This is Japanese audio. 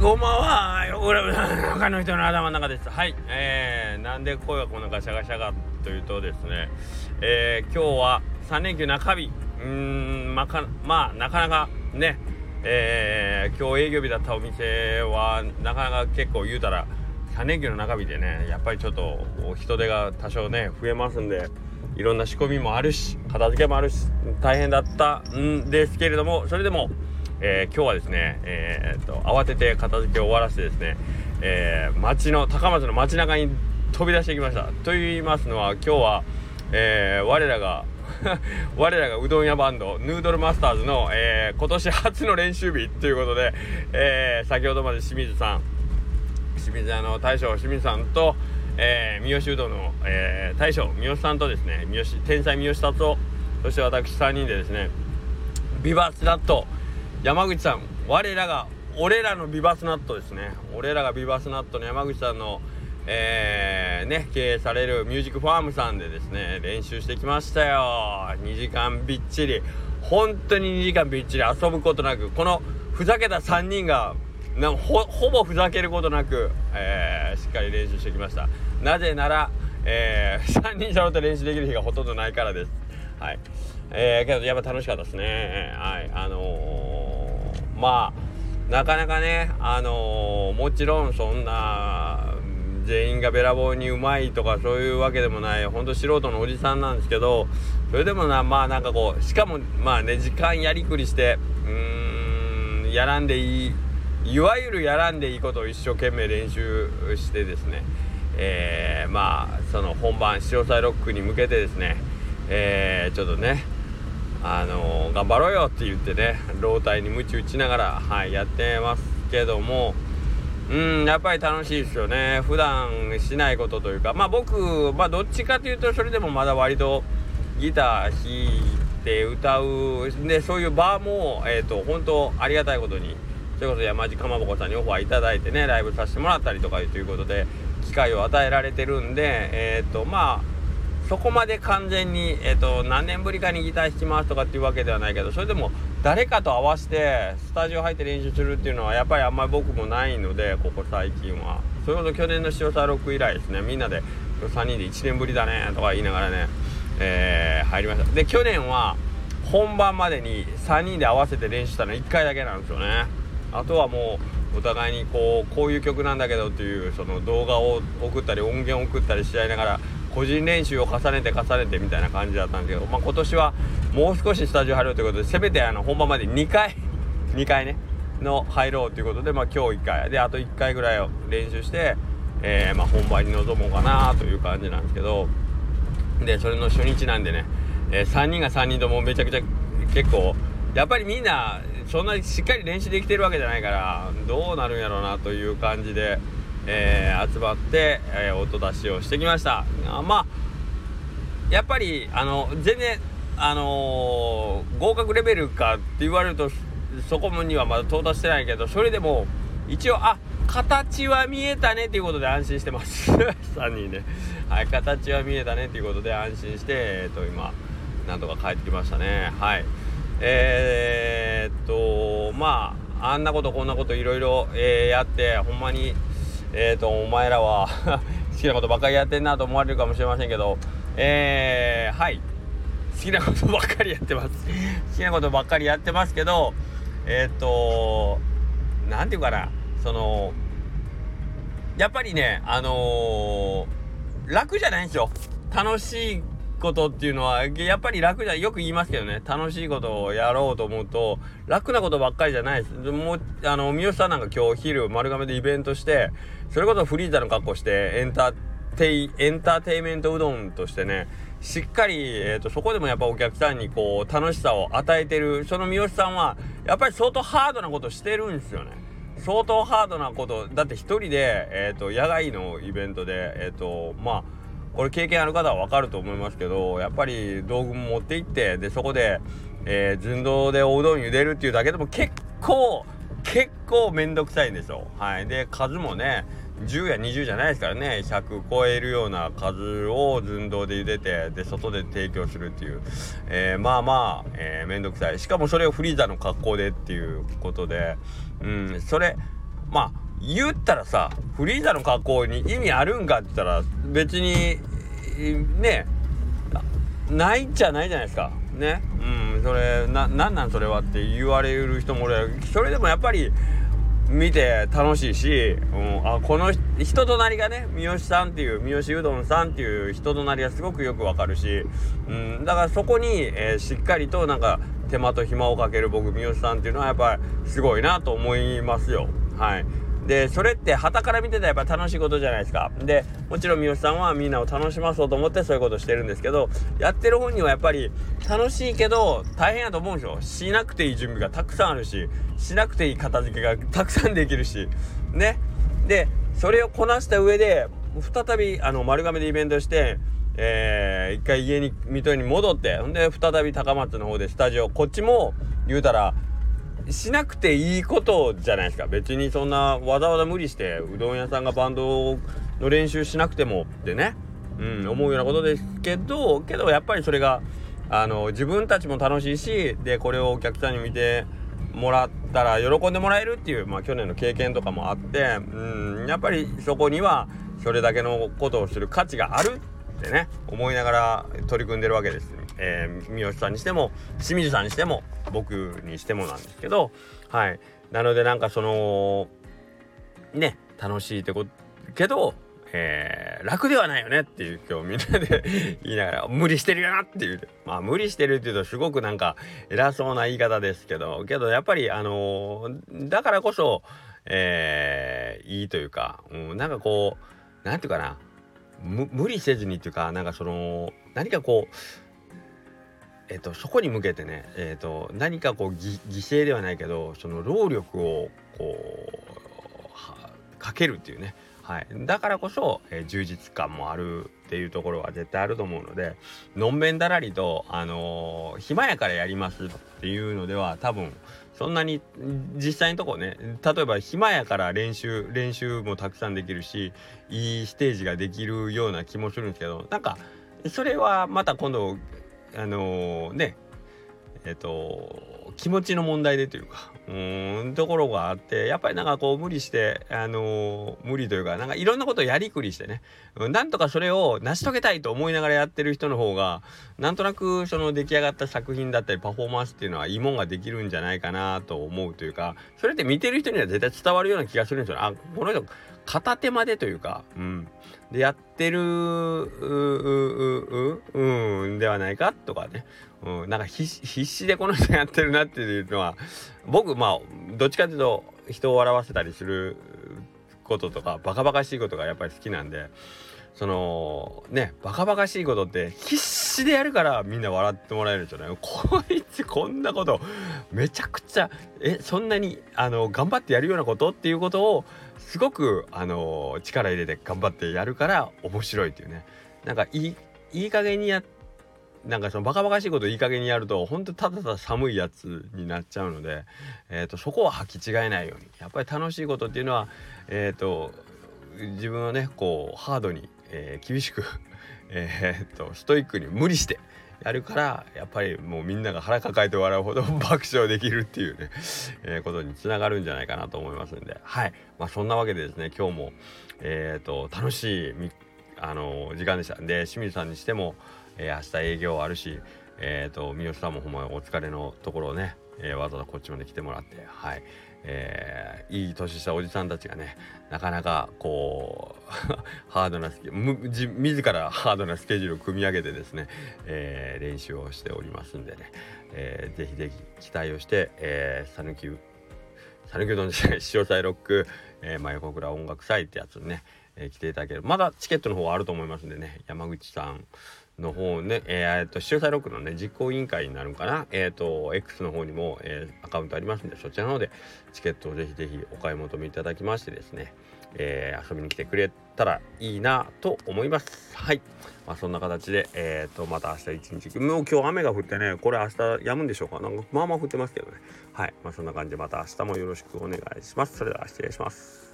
こんばんは。横倉中の人の頭の中です。はい。えー、なんで声がこんなガシャガシャかというとですね、えー、今日は3連休中日。うん、まか、まあ、なかなかね、えー、今日営業日だったお店は、なかなか結構言うたら、3連休の中日でね、やっぱりちょっと人手が多少ね、増えますんで、いろんな仕込みもあるし、片付けもあるし、大変だったんですけれども、それでも、えー、今日はですね、えー、と慌てて片付けを終わらせてですね、えー、町の高松の街中に飛び出してきました。と言いますのは今日は、えー、我らが 我らがうどん屋バンドヌードルマスターズの、えー、今年初の練習日ということで、えー、先ほどまで清水さん清水屋の大将清水さんと、えー、三好うどんの、えー、大将三好さんとですね三好天才三好達夫そして私3人でですねビバスラット山口さん我らが俺らのビバスナットですね。俺らがビバスナットの山口さんのえー、ね経営されるミュージックファームさんでですね練習してきましたよ。2時間びっちり。本当に2時間びっちり遊ぶことなくこのふざけた3人がなほほぼふざけることなく、えー、しっかり練習してきました。なぜなら、えー、3人揃って練習できる日がほとんどないからです。はい。えー、けどやっぱ楽しかったですね。はい。あのーまあなかなかねあのー、もちろんそんな全員がべらぼうにうまいとかそういうわけでもないほんと素人のおじさんなんですけどそれでもなまあなんかこうしかもまあね時間やりくりしてうーんやらんでいいいわゆるやらんでいいことを一生懸命練習してですねえー、まあその本番潮騒ロックに向けてですねえー、ちょっとねあの、頑張ろうよって言ってね老体に鞭打ちながら、はい、やってますけどもうんやっぱり楽しいですよね。普段しないことというかまあ僕まあどっちかというとそれでもまだ割とギター弾いて歌うでそういう場もえっ、ー、と本当ありがたいことにそれこそ山地かまぼこさんにオファーいただいてねライブさせてもらったりとかということで機会を与えられてるんでえっ、ー、とまあそこまで完全に、えーと、何年ぶりかにギター弾きますとかっていうわけではないけどそれでも誰かと合わせてスタジオ入って練習するっていうのはやっぱりあんまり僕もないのでここ最近は。それこそ去年の塩沢ロック以来ですね。みんなで3人で1年ぶりだねとか言いながらね、えー、入りました。で去年は本番までに3人で合わせて練習したの1回だけなんですよね。あとはもうお互いにこうこういう曲なんだけどっていうその動画を送ったり音源を送ったりし合いながら個人練習を重ねて重ねてみたいな感じだったんですけど、まあ、今年はもう少しスタジオ入ろうということでせめてあの本番まで2回 2回ねの入ろうということで、まあ、今日1回であと1回ぐらいを練習して、えー、まあ、本番に臨もうかなという感じなんですけどでそれの初日なんでね、えー、3人が3人ともめちゃくちゃ結構やっぱりみんなそんなにしっかり練習できてるわけじゃないからどうなるんやろうなという感じで。えー、集まって、えー、音出しをしてきました。あまあやっぱりあの全然あのー、合格レベルかって言われるとそこにはまだ到達してないけどそれでも一応あ形は見えたねっていうことで安心してます。3人で、はい形は見えたねっていうことで安心してえっ、と今なんとか帰ってきましたね。はい。えー、っとまああんなことこんなこといろいろやってほんまにえっ、ー、とお前らは 好きなことばっかりやってんなと思われるかもしれませんけどえー、はい。好きなことばっかりやってます。好きなことばっかりやってますけどえっ、ー、と何て言うかな。そのやっぱりねあのー、楽じゃないんですよ。楽しいことっていうのはやっぱり楽じゃよく言いますけどね。楽しいことをやろうと思うと楽なことばっかりじゃないです。もうあの三好さんなんか今日昼丸亀でイベントしてそれこそフリーザの格好してエンターテイエンターテイメントうどんとしてねしっかり、えーと、そこでもやっぱお客さんにこう楽しさを与えてるその三好さんはやっぱり相当ハードなことしてるんですよね。相当ハードなことだって一人で、えーと、野外のイベントでえっ、ー、とまあこれ経験ある方は分かると思いますけどやっぱり道具も持って行ってでそこで、えー、寸胴でおうどん茹でるっていうだけでも結構結構めんどくさいんですよ。はい、で数もね10や20じゃないですからね100超えるような数を寸胴で茹でてで外で提供するっていう、えー、まあまあ、えー、めんどくさい。しかもそれをフリーザの格好でっていうことで、うん、それまあ言ったらさフリーザの格好に意味あるんかって言ったら別にねないんじゃないじゃないですか。ね。うんそれななんなんそれはって言われる人も俺それでもやっぱり見て楽しいし、うん、あこの人となりがね三好さんっていう三好うどんさんっていう人となりがすごくよくわかるし、うん、だからそこに、えー、しっかりとなんか手間と暇をかける僕三好さんっていうのはやっぱりすごいなと思いますよ。はい。でそれって旗から見てたらやっぱ楽しいことじゃないですか。でもちろん三好さんはみんなを楽しまそうと思ってそういうことしてるんですけどやってる本人はやっぱり楽しいけど大変やと思うんですよ。しなくていい準備がたくさんあるししなくていい片付けがたくさんできるし。ね。でそれをこなした上で再びあの丸亀でイベントしてえー、一回家に水戸に戻ってほんで再び高松の方でスタジオこっちも言うたらしなくていいことじゃないですか。別にそんなわざわざ無理してうどん屋さんがバンドの練習しなくてもってね、うん、思うようなことですけどけどやっぱりそれがあの自分たちも楽しいしでこれをお客さんに見てもらったら喜んでもらえるっていう、まあ、去年の経験とかもあって、うん、やっぱりそこにはそれだけのことをする価値があるってね思いながら取り組んでるわけです、えー、三好さんにしても清水さんにしても僕にしてもなんですけどはい。なのでなんかそのね楽しいってことけどえー、楽ではないよねっていう今日みんなで 言いながら無理してるよなっていう。まあ無理してるっていうとすごくなんか偉そうな言い方ですけどけどやっぱりあのー、だからこそえー、いいというか、うん、なんかこうなんていうかな無理せずにっていうかなんかその何かこうえっと、そこに向けてね、えっと、何かこう犠牲ではないけどその労力をこうかけるっていうね、はい、だからこそ、えー、充実感もあるっていうところは絶対あると思うのでのんべんだらりと、あのー、暇やからやりますっていうのでは多分そんなに実際のとこね例えば暇やから練習練習もたくさんできるしいいステージができるような気もするんですけどなんかそれはまた今度あのー、ねえっ、ー、と気持ちの問題でというか。うんところがあってやっぱりなんかこう無理してあのー、無理というかなんかいろんなことをやりくりしてね。なんとかそれを成し遂げたいと思いながらやってる人の方がなんとなくその出来上がった作品だったりパフォーマンスっていうのはいいもんができるんじゃないかなと思うというかそれって見てる人には絶対伝わるような気がするんですよあこの人片手間でというか、うん、でやってるううんではないかとかね、うん、なんか必死でこの人やってるなってっていうのは僕まあどっちかっていうと人を笑わせたりすることとかバカバカしいことがやっぱり好きなんでそのねバカバカしいことって必死でやるからみんな笑ってもらえるじゃない。こいつこんなことめちゃくちゃえそんなにあの頑張ってやるようなことっていうことをすごくあの力入れて頑張ってやるから面白いっていうね。なんかいいいい加減にやなんかそのバカバカしいこといい加減にやるとほんとただただ寒いやつになっちゃうので、えーと、そこは履き違えないように。やっぱり楽しいことっていうのはえ、ー、と自分はねこうハードにえー、厳しく えっとストイックに無理してやるからやっぱりもうみんなが腹抱えて笑うほど 爆笑できるっていうね、えー、ことにつながるんじゃないかなと思いますんで。はい。まあそんなわけでですね今日もえっ、と楽しいあの時間でした。で清水さんにしても、えー、明日営業あるしえっ、と三好さんもほんまお疲れのところをね、えわざわざこっちまで来てもらってはい。えー、いい年したおじさんたちがねなかなかこう ハードなスケ自自らハードなスケジュールを組み上げてですね、えー、練習をしておりますんでね、えー、ぜひぜひ期待をして讃岐讃岐うどんじゃない潮騒ロック、えー、真横倉音楽祭ってやつにね、えー、来ていただけるまだチケットの方はあると思いますんでね山口さんの方ね、えー、っと、主催ロックのね、実行委員会になるんかな？えー、っと、X の方にも、えー、アカウントありますんで、そちらの方でチケットをぜひぜひお買い求めいただきましてですね、え、遊びに来てくれたらいいなと思います。はい。まあ、そんな形で、えー、っと、また明日一日、もう今日雨が降ってね、これ明日止むんでしょうか？なんか、まあまあ降ってますけどね。はい。まあ、そんな感じでまた明日もよろしくお願いします。それでは失礼します。